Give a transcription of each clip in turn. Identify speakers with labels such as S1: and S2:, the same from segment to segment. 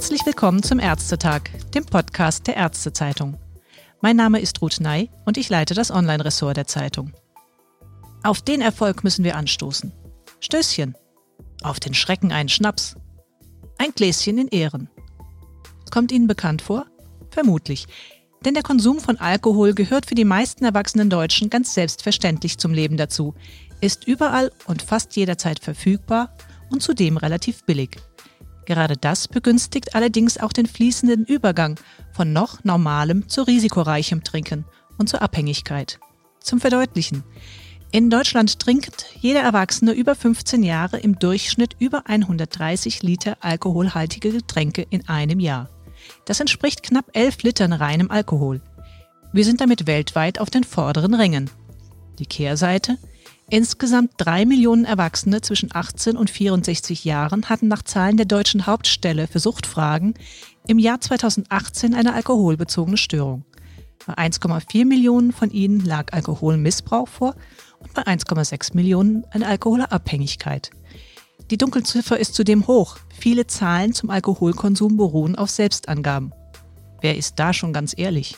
S1: Herzlich willkommen zum Ärztetag, dem Podcast der Ärztezeitung. Mein Name ist Ruth Ney und ich leite das Online-Ressort der Zeitung. Auf den Erfolg müssen wir anstoßen. Stößchen. Auf den Schrecken einen Schnaps. Ein Gläschen in Ehren. Kommt Ihnen bekannt vor? Vermutlich. Denn der Konsum von Alkohol gehört für die meisten erwachsenen Deutschen ganz selbstverständlich zum Leben dazu, ist überall und fast jederzeit verfügbar und zudem relativ billig. Gerade das begünstigt allerdings auch den fließenden Übergang von noch normalem zu risikoreichem Trinken und zur Abhängigkeit. Zum Verdeutlichen. In Deutschland trinkt jeder Erwachsene über 15 Jahre im Durchschnitt über 130 Liter alkoholhaltige Getränke in einem Jahr. Das entspricht knapp 11 Litern reinem Alkohol. Wir sind damit weltweit auf den vorderen Rängen. Die Kehrseite? Insgesamt drei Millionen Erwachsene zwischen 18 und 64 Jahren hatten nach Zahlen der deutschen Hauptstelle für Suchtfragen im Jahr 2018 eine alkoholbezogene Störung. Bei 1,4 Millionen von ihnen lag Alkoholmissbrauch vor und bei 1,6 Millionen eine Alkoholabhängigkeit. Die Dunkelziffer ist zudem hoch. Viele Zahlen zum Alkoholkonsum beruhen auf Selbstangaben. Wer ist da schon ganz ehrlich?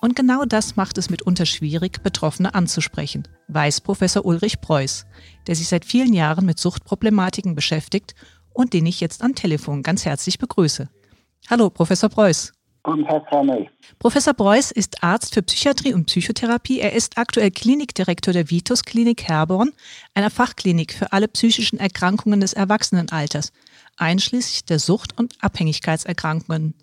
S1: Und genau das macht es mitunter schwierig, Betroffene anzusprechen, weiß Professor Ulrich Preuß, der sich seit vielen Jahren mit Suchtproblematiken beschäftigt und den ich jetzt am Telefon ganz herzlich begrüße. Hallo, Professor Preuß.
S2: Guten Tag, Frau Ney.
S1: Professor Preuß ist Arzt für Psychiatrie und Psychotherapie. Er ist aktuell Klinikdirektor der Vitus Klinik Herborn, einer Fachklinik für alle psychischen Erkrankungen des Erwachsenenalters, einschließlich der Sucht- und Abhängigkeitserkrankungen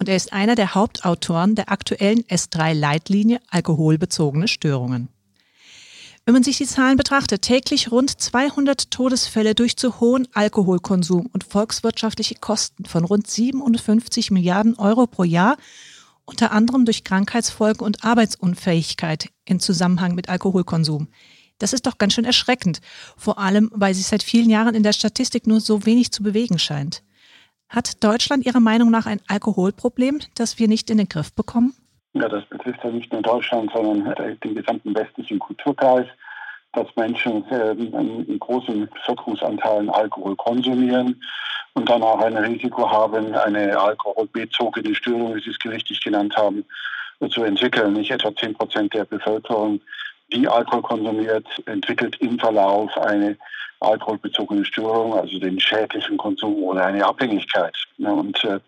S1: und er ist einer der Hauptautoren der aktuellen S3-Leitlinie Alkoholbezogene Störungen. Wenn man sich die Zahlen betrachtet, täglich rund 200 Todesfälle durch zu hohen Alkoholkonsum und volkswirtschaftliche Kosten von rund 57 Milliarden Euro pro Jahr, unter anderem durch Krankheitsfolgen und Arbeitsunfähigkeit in Zusammenhang mit Alkoholkonsum. Das ist doch ganz schön erschreckend, vor allem weil sich seit vielen Jahren in der Statistik nur so wenig zu bewegen scheint. Hat Deutschland Ihrer Meinung nach ein Alkoholproblem, das wir nicht in den Griff bekommen?
S2: Ja, das betrifft ja nicht nur Deutschland, sondern den gesamten westlichen Kulturkreis, dass Menschen äh, in großen Bevölkerungsanteilen Alkohol konsumieren und dann auch ein Risiko haben, eine alkoholbezogene Störung, wie Sie es gerichtlich genannt haben, zu entwickeln. Nicht etwa 10 Prozent der Bevölkerung, die Alkohol konsumiert, entwickelt im Verlauf eine alkoholbezogene Störung, also den schädlichen Konsum oder eine Abhängigkeit. Und äh,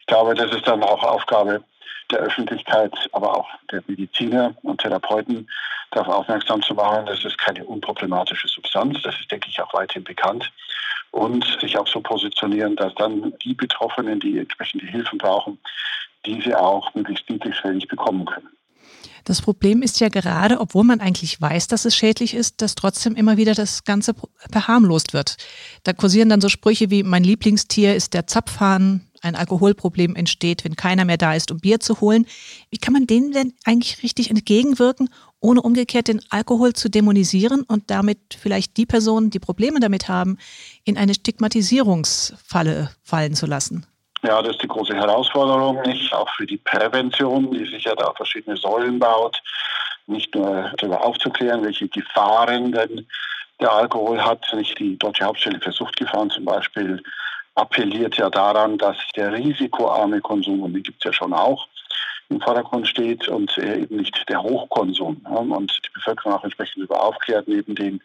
S2: ich glaube, das ist dann auch Aufgabe der Öffentlichkeit, aber auch der Mediziner und Therapeuten, darauf aufmerksam zu machen, das ist keine unproblematische Substanz. Das ist, denke ich, auch weithin bekannt. Und sich auch so positionieren, dass dann die Betroffenen, die entsprechende Hilfen brauchen, diese auch möglichst niedrigschwellig bekommen können.
S1: Das Problem ist ja gerade, obwohl man eigentlich weiß, dass es schädlich ist, dass trotzdem immer wieder das Ganze verharmlost wird. Da kursieren dann so Sprüche wie, mein Lieblingstier ist der Zapfhahn, ein Alkoholproblem entsteht, wenn keiner mehr da ist, um Bier zu holen. Wie kann man denen denn eigentlich richtig entgegenwirken, ohne umgekehrt den Alkohol zu dämonisieren und damit vielleicht die Personen, die Probleme damit haben, in eine Stigmatisierungsfalle fallen zu lassen?
S2: Ja, das ist die große Herausforderung, nicht? Auch für die Prävention, die sich ja da verschiedene Säulen baut. Nicht nur darüber aufzuklären, welche Gefahren denn der Alkohol hat. Nicht die Deutsche Hauptstelle für Suchtgefahren zum Beispiel appelliert ja daran, dass der risikoarme Konsum, und den gibt es ja schon auch, im Vordergrund steht und eben nicht der Hochkonsum. Und die Bevölkerung auch entsprechend über aufklärt, neben den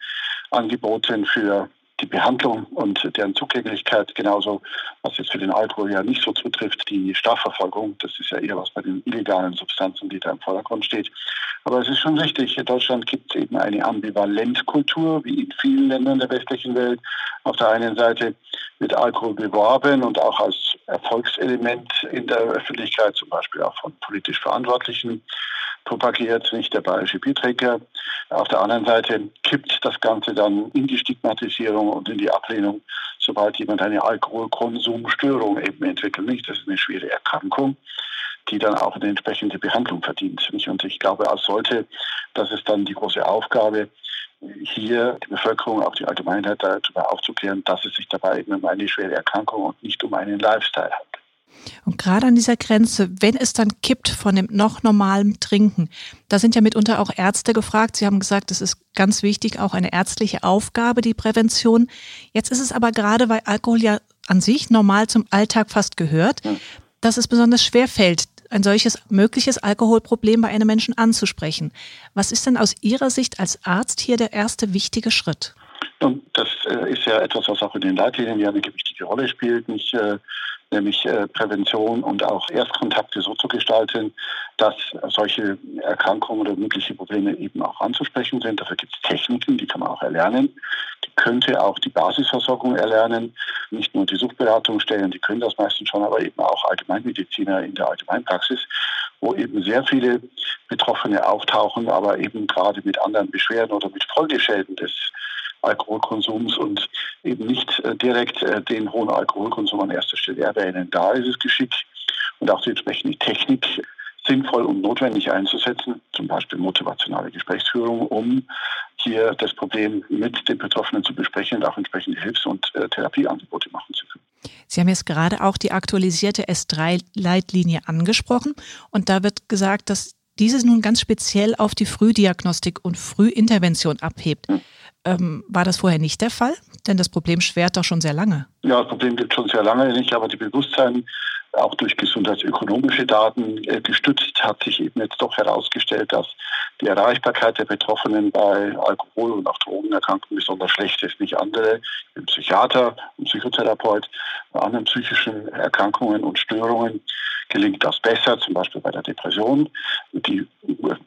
S2: Angeboten für die Behandlung und deren Zugänglichkeit, genauso was jetzt für den Alkohol ja nicht so zutrifft, die Strafverfolgung, das ist ja eher was bei den illegalen Substanzen, die da im Vordergrund steht. Aber es ist schon richtig, in Deutschland gibt es eben eine Ambivalentkultur, wie in vielen Ländern der westlichen Welt. Auf der einen Seite wird Alkohol beworben und auch als Erfolgselement in der Öffentlichkeit, zum Beispiel auch von politisch Verantwortlichen propagiert, nicht der bayerische Bierträger. Auf der anderen Seite kippt das Ganze dann in die Stigmatisierung und in die Ablehnung, sobald jemand eine Alkoholkonsumstörung eben entwickelt. Nicht, das ist eine schwere Erkrankung, die dann auch eine entsprechende Behandlung verdient. Und ich glaube als sollte, das ist dann die große Aufgabe, hier die Bevölkerung, auch die Allgemeinheit darüber aufzuklären, dass es sich dabei eben um eine schwere Erkrankung und nicht um einen Lifestyle handelt.
S1: Und gerade an dieser Grenze, wenn es dann kippt von dem noch normalen Trinken, da sind ja mitunter auch Ärzte gefragt. Sie haben gesagt, es ist ganz wichtig, auch eine ärztliche Aufgabe, die Prävention. Jetzt ist es aber gerade, weil Alkohol ja an sich normal zum Alltag fast gehört, dass es besonders schwer fällt, ein solches mögliches Alkoholproblem bei einem Menschen anzusprechen. Was ist denn aus Ihrer Sicht als Arzt hier der erste wichtige Schritt?
S2: Und das äh, ist ja etwas, was auch in den Leitlinien ja eine gewichtige Rolle spielt. Nicht, äh, nämlich äh, Prävention und auch Erstkontakte so zu gestalten, dass solche Erkrankungen oder mögliche Probleme eben auch anzusprechen sind. Dafür gibt es Techniken, die kann man auch erlernen. Die könnte auch die Basisversorgung erlernen, nicht nur die Suchtberatung stellen, die können das meistens schon, aber eben auch Allgemeinmediziner in der Allgemeinpraxis, wo eben sehr viele Betroffene auftauchen, aber eben gerade mit anderen Beschwerden oder mit Folgeschäden des Alkoholkonsums und eben nicht äh, direkt äh, den hohen Alkoholkonsum an erster Stelle erwähnen. Da ist es geschickt und auch die entsprechende Technik sinnvoll und notwendig einzusetzen, zum Beispiel motivationale Gesprächsführung, um hier das Problem mit den Betroffenen zu besprechen und auch entsprechende Hilfs- und äh, Therapieangebote machen zu können.
S1: Sie haben jetzt gerade auch die aktualisierte S3-Leitlinie angesprochen und da wird gesagt, dass diese nun ganz speziell auf die Frühdiagnostik und Frühintervention abhebt. Hm. Ähm, war das vorher nicht der Fall? Denn das Problem schwert doch schon sehr lange.
S2: Ja, das Problem gibt schon sehr lange nicht, aber die Bewusstsein auch durch gesundheitsökonomische Daten äh, gestützt hat sich eben jetzt doch herausgestellt, dass die Erreichbarkeit der Betroffenen bei Alkohol- und auch Drogenerkrankungen besonders schlecht ist. Nicht andere, ein Psychiater, ein Psychotherapeut, bei anderen psychischen Erkrankungen und Störungen gelingt das besser, zum Beispiel bei der Depression, die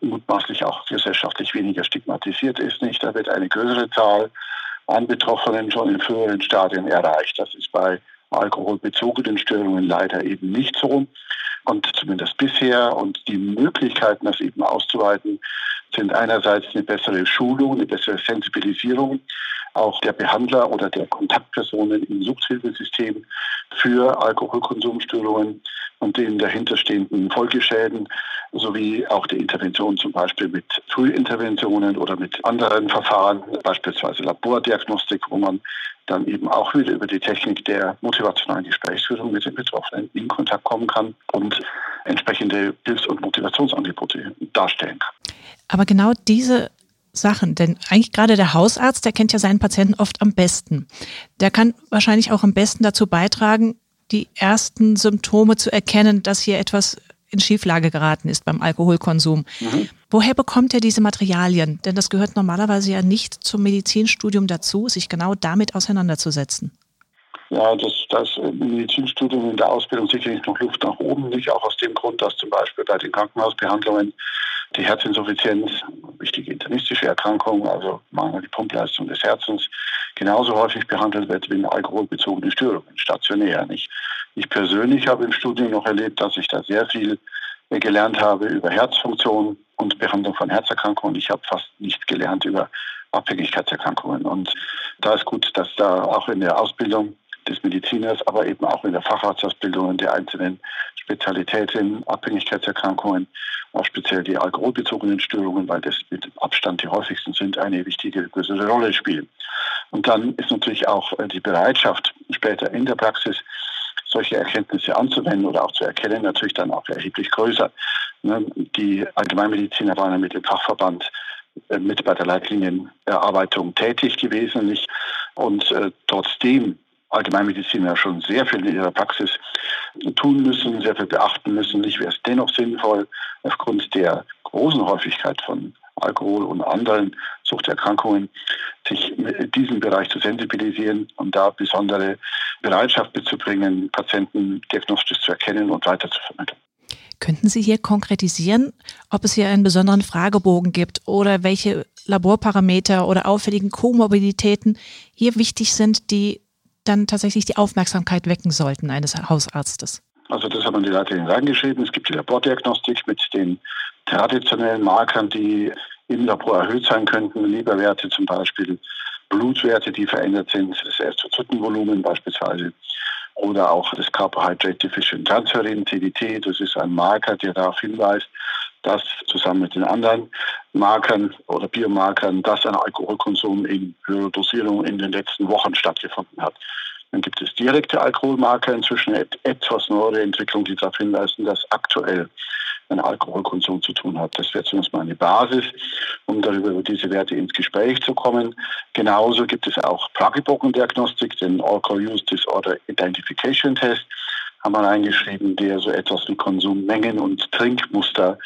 S2: mutmaßlich auch gesellschaftlich weniger stigmatisiert ist. Nicht, da wird eine größere Zahl an Betroffenen schon in früheren Stadien erreicht. Das ist bei alkoholbezogenen Störungen leider eben nicht so. Und zumindest bisher und die Möglichkeiten, das eben auszuweiten, sind einerseits eine bessere Schulung, eine bessere Sensibilisierung auch der Behandler oder der Kontaktpersonen im Suchthilfesystem für Alkoholkonsumstörungen und den dahinterstehenden Folgeschäden sowie auch die Intervention zum Beispiel mit Frühinterventionen oder mit anderen Verfahren, beispielsweise Labordiagnostik, wo man dann eben auch wieder über die Technik der motivationalen Gesprächsführung mit den Betroffenen in Kontakt kommen kann und entsprechende Hilfs- und Motivationsangebote darstellen kann.
S1: Aber genau diese Sachen, denn eigentlich gerade der Hausarzt, der kennt ja seinen Patienten oft am besten. Der kann wahrscheinlich auch am besten dazu beitragen, die ersten Symptome zu erkennen, dass hier etwas in Schieflage geraten ist beim Alkoholkonsum. Mhm. Woher bekommt er diese Materialien? Denn das gehört normalerweise ja nicht zum Medizinstudium dazu, sich genau damit auseinanderzusetzen.
S2: Ja, das, das Medizinstudium in der Ausbildung sicherlich noch Luft nach oben, nicht auch aus dem Grund, dass zum Beispiel bei den Krankenhausbehandlungen die Herzinsuffizienz, wichtige internistische Erkrankung, also mangelnde Pumpleistung des Herzens, genauso häufig behandelt wird wie alkoholbezogene Störungen, stationär. Nicht? Ich persönlich habe im Studium noch erlebt, dass ich da sehr viel gelernt habe über Herzfunktion und Behandlung von Herzerkrankungen. Ich habe fast nichts gelernt über Abhängigkeitserkrankungen. Und da ist gut, dass da auch in der Ausbildung des Mediziners, aber eben auch in der Facharztausbildung der einzelnen Spezialitäten, Abhängigkeitserkrankungen, auch speziell die alkoholbezogenen Störungen, weil das mit Abstand die häufigsten sind, eine wichtige, größere Rolle spielen. Und dann ist natürlich auch äh, die Bereitschaft, später in der Praxis solche Erkenntnisse anzuwenden oder auch zu erkennen, natürlich dann auch erheblich größer. Ne, die Allgemeinmediziner waren mit dem Fachverband äh, mit bei der Leitlinienerarbeitung tätig gewesen. Und äh, trotzdem Allgemeinmediziner schon sehr viel in ihrer Praxis tun müssen, sehr viel beachten müssen. Nicht wäre es dennoch sinnvoll, aufgrund der großen Häufigkeit von Alkohol und anderen Suchterkrankungen, sich in diesem Bereich zu sensibilisieren und da besondere Bereitschaft mitzubringen, Patienten diagnostisch zu erkennen und weiter zu vermitteln.
S1: Könnten Sie hier konkretisieren, ob es hier einen besonderen Fragebogen gibt oder welche Laborparameter oder auffälligen Komorbiditäten hier wichtig sind, die dann tatsächlich die Aufmerksamkeit wecken sollten eines Hausarztes?
S2: Also das haben die Leute reingeschrieben. Es gibt die Labordiagnostik mit den traditionellen Markern, die im Labor erhöht sein könnten, Leberwerte zum Beispiel, Blutwerte, die verändert sind, das Erythrozytenvolumen beispielsweise oder auch das Carbohydrate Deficient Transferin, CDT, das ist ein Marker, der darauf hinweist, dass zusammen mit den anderen Markern oder Biomarkern, dass ein Alkoholkonsum in höherer Dosierung in den letzten Wochen stattgefunden hat. Dann gibt es direkte Alkoholmarker, inzwischen etwas neuere Entwicklungen, die darauf hinweisen, dass aktuell ein Alkoholkonsum zu tun hat. Das wäre zumindest mal eine Basis, um darüber über diese Werte ins Gespräch zu kommen. Genauso gibt es auch Fragebogendiagnostik, den Alcohol Use Disorder Identification Test haben wir eingeschrieben, der so etwas wie Konsummengen und Trinkmuster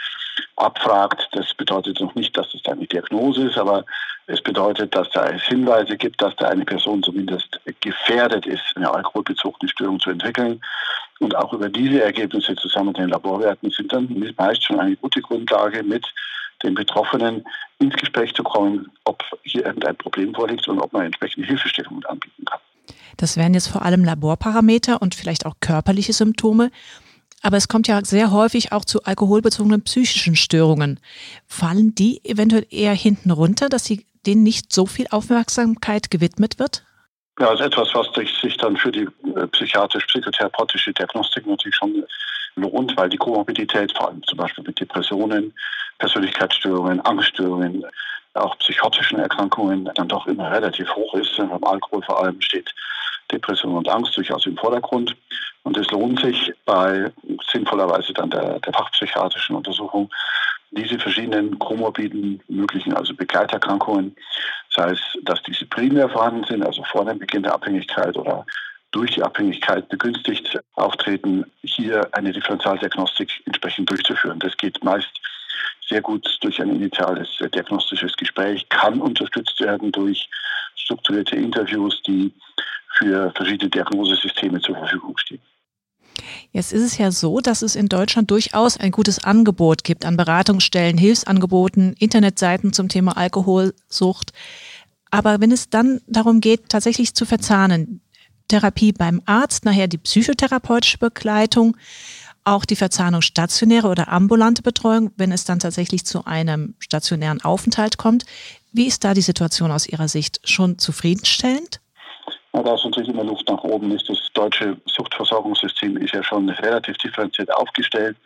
S2: abfragt. Das bedeutet noch nicht, dass es eine Diagnose ist, aber es bedeutet, dass da es Hinweise gibt, dass da eine Person zumindest gefährdet ist, eine alkoholbezogene Störung zu entwickeln. Und auch über diese Ergebnisse zusammen mit den Laborwerten sind dann meist schon eine gute Grundlage, mit den Betroffenen ins Gespräch zu kommen, ob hier irgendein Problem vorliegt und ob man entsprechende Hilfestellungen anbieten kann.
S1: Das wären jetzt vor allem Laborparameter und vielleicht auch körperliche Symptome. Aber es kommt ja sehr häufig auch zu alkoholbezogenen psychischen Störungen. Fallen die eventuell eher hinten runter, dass sie denen nicht so viel Aufmerksamkeit gewidmet wird?
S2: Ja, also etwas, was sich dann für die äh, psychiatrisch-psychotherapeutische Diagnostik natürlich schon lohnt, weil die Komorbidität vor allem zum Beispiel mit Depressionen, Persönlichkeitsstörungen, Angststörungen, auch psychotischen Erkrankungen dann doch immer relativ hoch ist. Beim Alkohol vor allem steht Depression und Angst durchaus im Vordergrund. Und es lohnt sich bei sinnvollerweise dann der, der fachpsychiatrischen Untersuchung, diese verschiedenen komorbiden möglichen, also Begleiterkrankungen, sei es, dass diese primär vorhanden sind, also vor dem Beginn der Abhängigkeit oder durch die Abhängigkeit begünstigt auftreten, hier eine Differentialdiagnostik entsprechend durchzuführen. Das geht meist sehr gut durch ein initiales diagnostisches Gespräch, kann unterstützt werden durch strukturierte Interviews, die für verschiedene Diagnosesysteme zur Verfügung stehen.
S1: Jetzt ist es ja so, dass es in Deutschland durchaus ein gutes Angebot gibt an Beratungsstellen, Hilfsangeboten, Internetseiten zum Thema Alkoholsucht. Aber wenn es dann darum geht, tatsächlich zu verzahnen, Therapie beim Arzt, nachher die psychotherapeutische Begleitung, auch die Verzahnung stationäre oder ambulante Betreuung, wenn es dann tatsächlich zu einem stationären Aufenthalt kommt. Wie ist da die Situation aus Ihrer Sicht? Schon zufriedenstellend?
S2: Ja, da ist natürlich immer Luft nach oben. Das deutsche Suchtversorgungssystem ist ja schon relativ differenziert aufgestellt.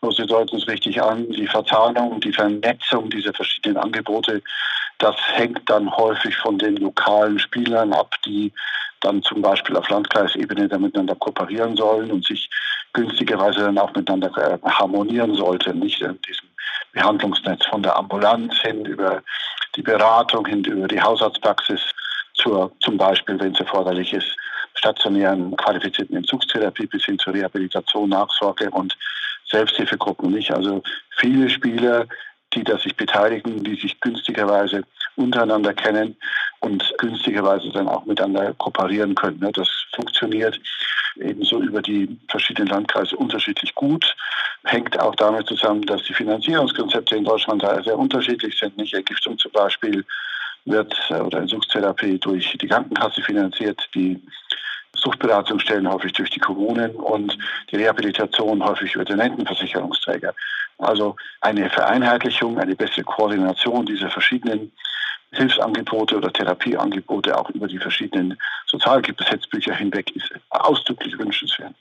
S2: Aber Sie deuten es richtig an, die Verzahnung, die Vernetzung dieser verschiedenen Angebote, das hängt dann häufig von den lokalen Spielern ab, die dann zum Beispiel auf Landkreisebene da miteinander kooperieren sollen und sich günstigerweise dann auch miteinander äh, harmonieren sollten. Nicht in diesem Behandlungsnetz von der Ambulanz hin über die Beratung, hin über die Hausarztpraxis zur, zum Beispiel, wenn es erforderlich ist, stationären qualifizierten Entzugstherapie bis hin zur Rehabilitation, Nachsorge und Selbsthilfegruppen nicht. Also viele Spieler, die da sich beteiligen, die sich günstigerweise untereinander kennen und günstigerweise dann auch miteinander kooperieren können. Ne? Das funktioniert ebenso über die verschiedenen Landkreise unterschiedlich gut. Hängt auch damit zusammen, dass die Finanzierungskonzepte in Deutschland sehr unterschiedlich sind. Nicht Ergiftung zum Beispiel wird äh, oder Entzugstherapie durch die Krankenkasse finanziert, die Suchtberatungsstellen häufig durch die Kommunen und die Rehabilitation häufig über den Rentenversicherungsträger. Also eine Vereinheitlichung, eine bessere Koordination dieser verschiedenen Hilfsangebote oder Therapieangebote auch über die verschiedenen Sozialgesetzbücher hinweg ist ausdrücklich wünschenswert.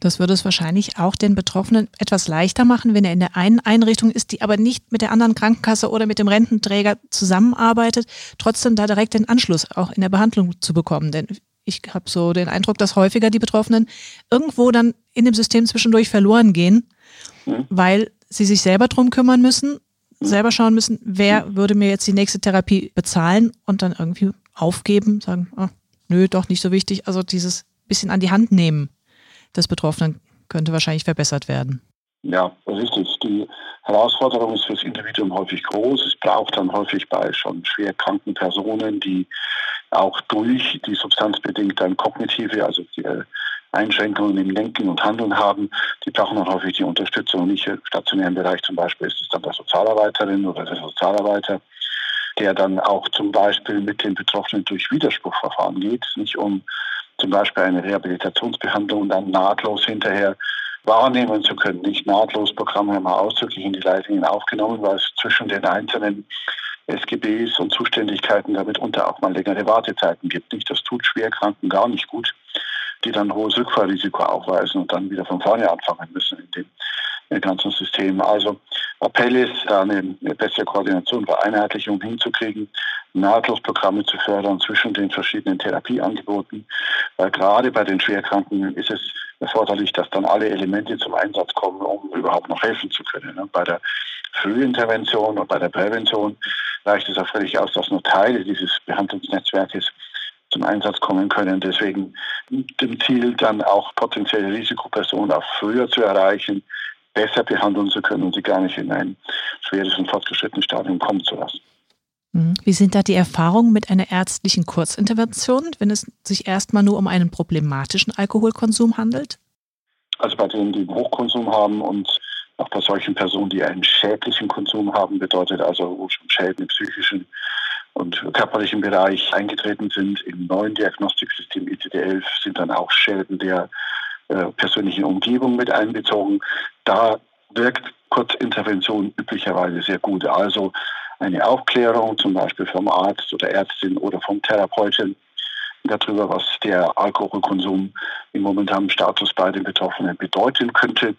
S1: Das würde es wahrscheinlich auch den Betroffenen etwas leichter machen, wenn er in der einen Einrichtung ist, die aber nicht mit der anderen Krankenkasse oder mit dem Rententräger zusammenarbeitet, trotzdem da direkt den Anschluss auch in der Behandlung zu bekommen. Denn ich habe so den Eindruck, dass häufiger die Betroffenen irgendwo dann in dem System zwischendurch verloren gehen, weil sie sich selber drum kümmern müssen, selber schauen müssen, wer würde mir jetzt die nächste Therapie bezahlen und dann irgendwie aufgeben, sagen, oh, nö, doch nicht so wichtig. Also dieses bisschen an die Hand nehmen des Betroffenen könnte wahrscheinlich verbessert werden.
S2: Ja, richtig. Die Herausforderung ist für das Individuum häufig groß. Es braucht dann häufig bei schon schwer kranken Personen, die auch durch die substanzbedingt dann kognitive, also die äh, Einschränkungen im Denken und Handeln haben, die brauchen dann häufig die Unterstützung. Nicht im stationären Bereich zum Beispiel ist es dann der Sozialarbeiterin oder der Sozialarbeiter, der dann auch zum Beispiel mit den Betroffenen durch Widerspruchverfahren geht, nicht um zum Beispiel eine Rehabilitationsbehandlung dann nahtlos hinterher wahrnehmen zu können. Nicht nahtlos Programme haben wir ausdrücklich in die Leitungen aufgenommen, weil es zwischen den einzelnen SGBs und Zuständigkeiten damit unter auch mal längere Wartezeiten gibt. Nicht, das tut Schwerkranken gar nicht gut, die dann hohes Rückfallrisiko aufweisen und dann wieder von vorne anfangen müssen in dem ganzen System. Also Appell ist, da eine, bessere Koordination, Vereinheitlichung hinzukriegen, nahtlos Programme zu fördern zwischen den verschiedenen Therapieangeboten, Weil gerade bei den Schwerkranken ist es erforderlich, dass dann alle Elemente zum Einsatz kommen, um überhaupt noch helfen zu können. Bei der Frühintervention und bei der Prävention reicht es auch völlig aus, dass nur Teile dieses Behandlungsnetzwerkes zum Einsatz kommen können. Deswegen dem Ziel, dann auch potenzielle Risikopersonen auch früher zu erreichen, besser behandeln zu können und sie gar nicht in ein schweres und fortgeschrittenes Stadium kommen zu lassen.
S1: Mhm. Wie sind da die Erfahrungen mit einer ärztlichen Kurzintervention, wenn es sich erstmal nur um einen problematischen Alkoholkonsum handelt?
S2: Also bei denen, die einen Hochkonsum haben und auch bei solchen Personen, die einen schädlichen Konsum haben, bedeutet also, wo schon Schäden im psychischen und körperlichen Bereich eingetreten sind. Im neuen Diagnostiksystem ICD-11 sind dann auch Schäden der äh, persönlichen Umgebung mit einbezogen. Da wirkt Kurzintervention üblicherweise sehr gut. Also eine Aufklärung, zum Beispiel vom Arzt oder Ärztin oder vom Therapeuten darüber, was der Alkoholkonsum im momentanen Status bei den Betroffenen bedeuten könnte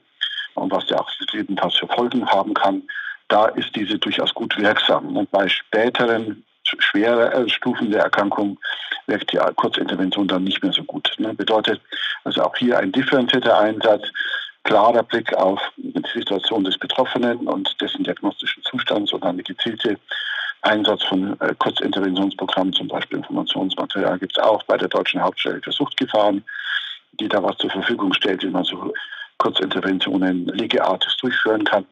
S2: und was der auch jedenfalls für Folgen haben kann. Da ist diese durchaus gut wirksam. Und bei späteren schweren Stufen der Erkrankung wirkt die Kurzintervention dann nicht mehr so gut. Ne? Bedeutet also auch hier ein differenzierter Einsatz, klarer Blick auf die Situation des Betroffenen und dessen diagnostischen Zustands und eine gezielte Einsatz von äh, Kurzinterventionsprogrammen, zum Beispiel Informationsmaterial, gibt es auch bei der Deutschen Hauptstelle für Suchtgefahren, die da was zur Verfügung stellt, wie man so Kurzinterventionen legeartig durchführen kann.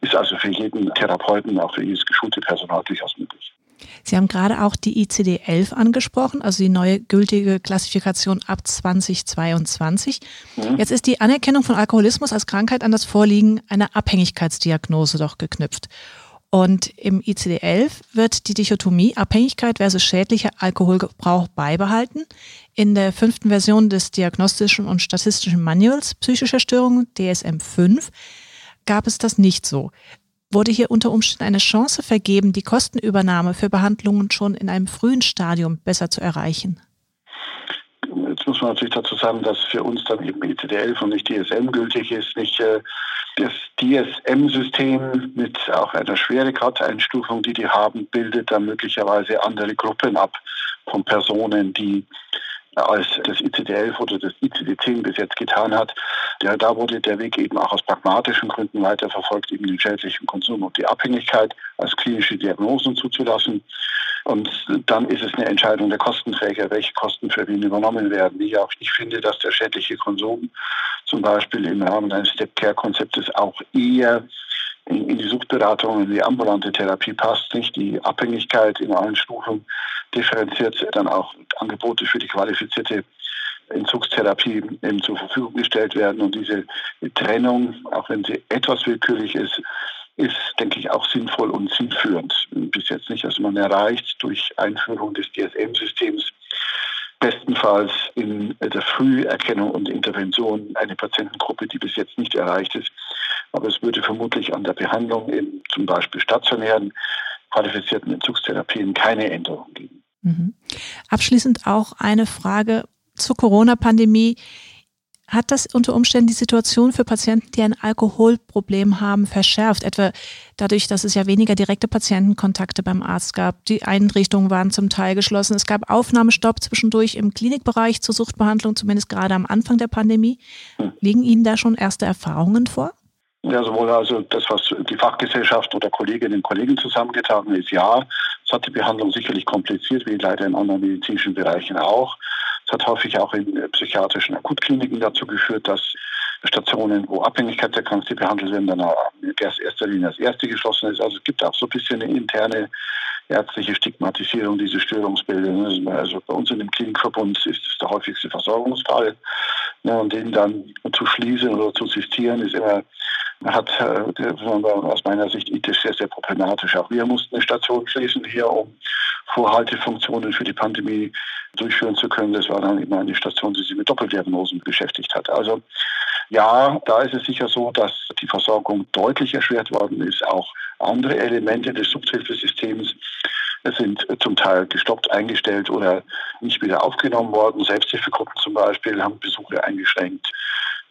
S2: Ist also für jeden Therapeuten, auch für jedes geschulte Personal durchaus möglich.
S1: Sie haben gerade auch die ICD-11 angesprochen, also die neue gültige Klassifikation ab 2022. Mhm. Jetzt ist die Anerkennung von Alkoholismus als Krankheit an das Vorliegen einer Abhängigkeitsdiagnose doch geknüpft. Und im ICD-11 wird die Dichotomie Abhängigkeit versus schädlicher Alkoholgebrauch beibehalten. In der fünften Version des Diagnostischen und Statistischen Manuals psychischer Störungen, DSM 5, gab es das nicht so. Wurde hier unter Umständen eine Chance vergeben, die Kostenübernahme für Behandlungen schon in einem frühen Stadium besser zu erreichen?
S2: Jetzt muss man natürlich dazu sagen, dass für uns dann eben ECD-11 und nicht DSM gültig ist. Nicht äh, das DSM-System mit auch einer Schweregrad-Einstufung, die die haben, bildet dann möglicherweise andere Gruppen ab von Personen, die als das ICD-11 oder das ICD-10 bis jetzt getan hat. Ja, da wurde der Weg eben auch aus pragmatischen Gründen weiterverfolgt, eben den schädlichen Konsum und die Abhängigkeit als klinische Diagnosen zuzulassen. Und dann ist es eine Entscheidung der Kostenträger, welche Kosten für wen übernommen werden. Ich auch nicht finde, dass der schädliche Konsum zum Beispiel im Rahmen eines Step-Care-Konzeptes auch eher in die Suchtberatung, in die ambulante Therapie passt, nicht die Abhängigkeit in allen Stufen differenziert, dann auch Angebote für die qualifizierte Entzugstherapie eben zur Verfügung gestellt werden. Und diese Trennung, auch wenn sie etwas willkürlich ist, ist, denke ich, auch sinnvoll und sinnführend. Bis jetzt nicht. Also man erreicht durch Einführung des DSM-Systems bestenfalls in der Früherkennung und Intervention eine Patientengruppe, die bis jetzt nicht erreicht ist. Aber es würde vermutlich an der Behandlung in zum Beispiel stationären qualifizierten Entzugstherapien keine Änderung geben.
S1: Mhm. Abschließend auch eine Frage zur Corona-Pandemie. Hat das unter Umständen die Situation für Patienten, die ein Alkoholproblem haben, verschärft? Etwa dadurch, dass es ja weniger direkte Patientenkontakte beim Arzt gab. Die Einrichtungen waren zum Teil geschlossen. Es gab Aufnahmestopp zwischendurch im Klinikbereich zur Suchtbehandlung, zumindest gerade am Anfang der Pandemie. Hm. Liegen Ihnen da schon erste Erfahrungen vor?
S2: Ja, sowohl also das, was die Fachgesellschaft oder Kolleginnen und Kollegen zusammengetan ist, ja. Es hat die Behandlung sicherlich kompliziert, wie leider in anderen medizinischen Bereichen auch. Es hat häufig auch in psychiatrischen Akutkliniken dazu geführt, dass Stationen, wo Abhängigkeitserkrankte behandelt werden, dann in erster Linie als erste geschlossen ist. Also es gibt auch so ein bisschen eine interne ärztliche Stigmatisierung dieser Störungsbilder. Also bei uns in dem Klinikverbund ist es der häufigste Versorgungsfall. Und den dann zu schließen oder zu sistieren, ist immer hat äh, aus meiner Sicht ethisch sehr, sehr problematisch. Auch wir mussten eine Station schließen hier, um Vorhaltefunktionen für die Pandemie durchführen zu können. Das war dann immer eine Station, die sich mit Doppeldiagnosen beschäftigt hat. Also ja, da ist es sicher so, dass die Versorgung deutlich erschwert worden ist. Auch andere Elemente des Suchthilfesystems sind zum Teil gestoppt, eingestellt oder nicht wieder aufgenommen worden. Selbsthilfegruppen zum Beispiel haben Besuche eingeschränkt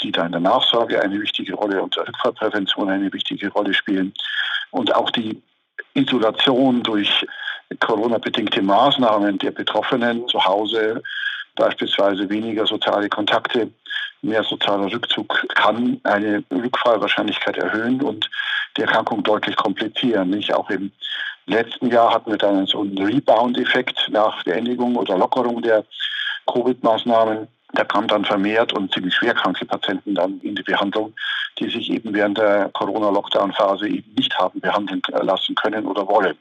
S2: die da in der Nachsorge eine wichtige Rolle und der Rückfallprävention eine wichtige Rolle spielen. Und auch die Isolation durch Corona-bedingte Maßnahmen der Betroffenen zu Hause beispielsweise weniger soziale Kontakte, mehr sozialer Rückzug kann eine Rückfallwahrscheinlichkeit erhöhen und die Erkrankung deutlich komplizieren. Nicht? Auch im letzten Jahr hatten wir dann so einen Rebound-Effekt nach Beendigung oder Lockerung der Covid-Maßnahmen. Da kamen dann vermehrt und ziemlich schwerkranke Patienten dann in die Behandlung, die sich eben während der Corona-Lockdown-Phase eben nicht haben behandeln lassen können oder wollen.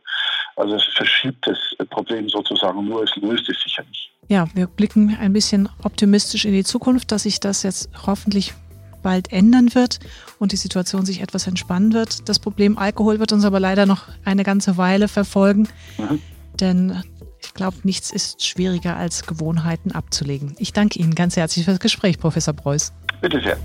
S2: Also es verschiebt das Problem sozusagen nur, es löst es sicher nicht.
S1: Ja, wir blicken ein bisschen optimistisch in die Zukunft, dass sich das jetzt hoffentlich bald ändern wird und die Situation sich etwas entspannen wird. Das Problem Alkohol wird uns aber leider noch eine ganze Weile verfolgen, mhm. denn ich glaube, nichts ist schwieriger als Gewohnheiten abzulegen. Ich danke Ihnen ganz herzlich für das Gespräch, Professor Preuß.
S2: Bitte sehr.